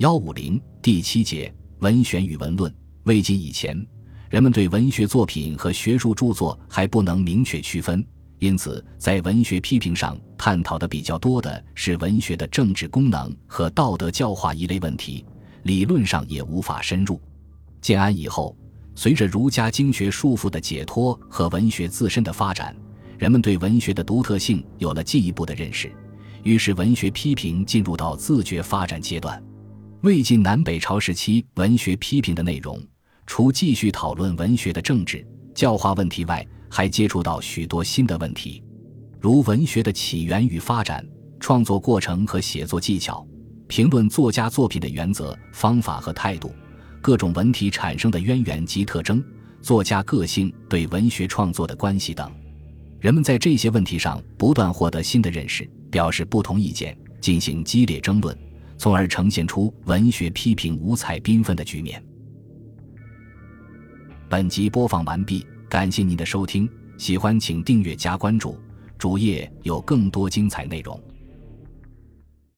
幺五零第七节文选与文论。魏晋以前，人们对文学作品和学术著作还不能明确区分，因此在文学批评上探讨的比较多的是文学的政治功能和道德教化一类问题，理论上也无法深入。建安以后，随着儒家经学束缚的解脱和文学自身的发展，人们对文学的独特性有了进一步的认识，于是文学批评进入到自觉发展阶段。魏晋南北朝时期文学批评的内容，除继续讨论文学的政治教化问题外，还接触到许多新的问题，如文学的起源与发展、创作过程和写作技巧、评论作家作品的原则、方法和态度、各种文体产生的渊源及特征、作家个性对文学创作的关系等。人们在这些问题上不断获得新的认识，表示不同意见，进行激烈争论。从而呈现出文学批评五彩缤纷的局面。本集播放完毕，感谢您的收听，喜欢请订阅加关注，主页有更多精彩内容。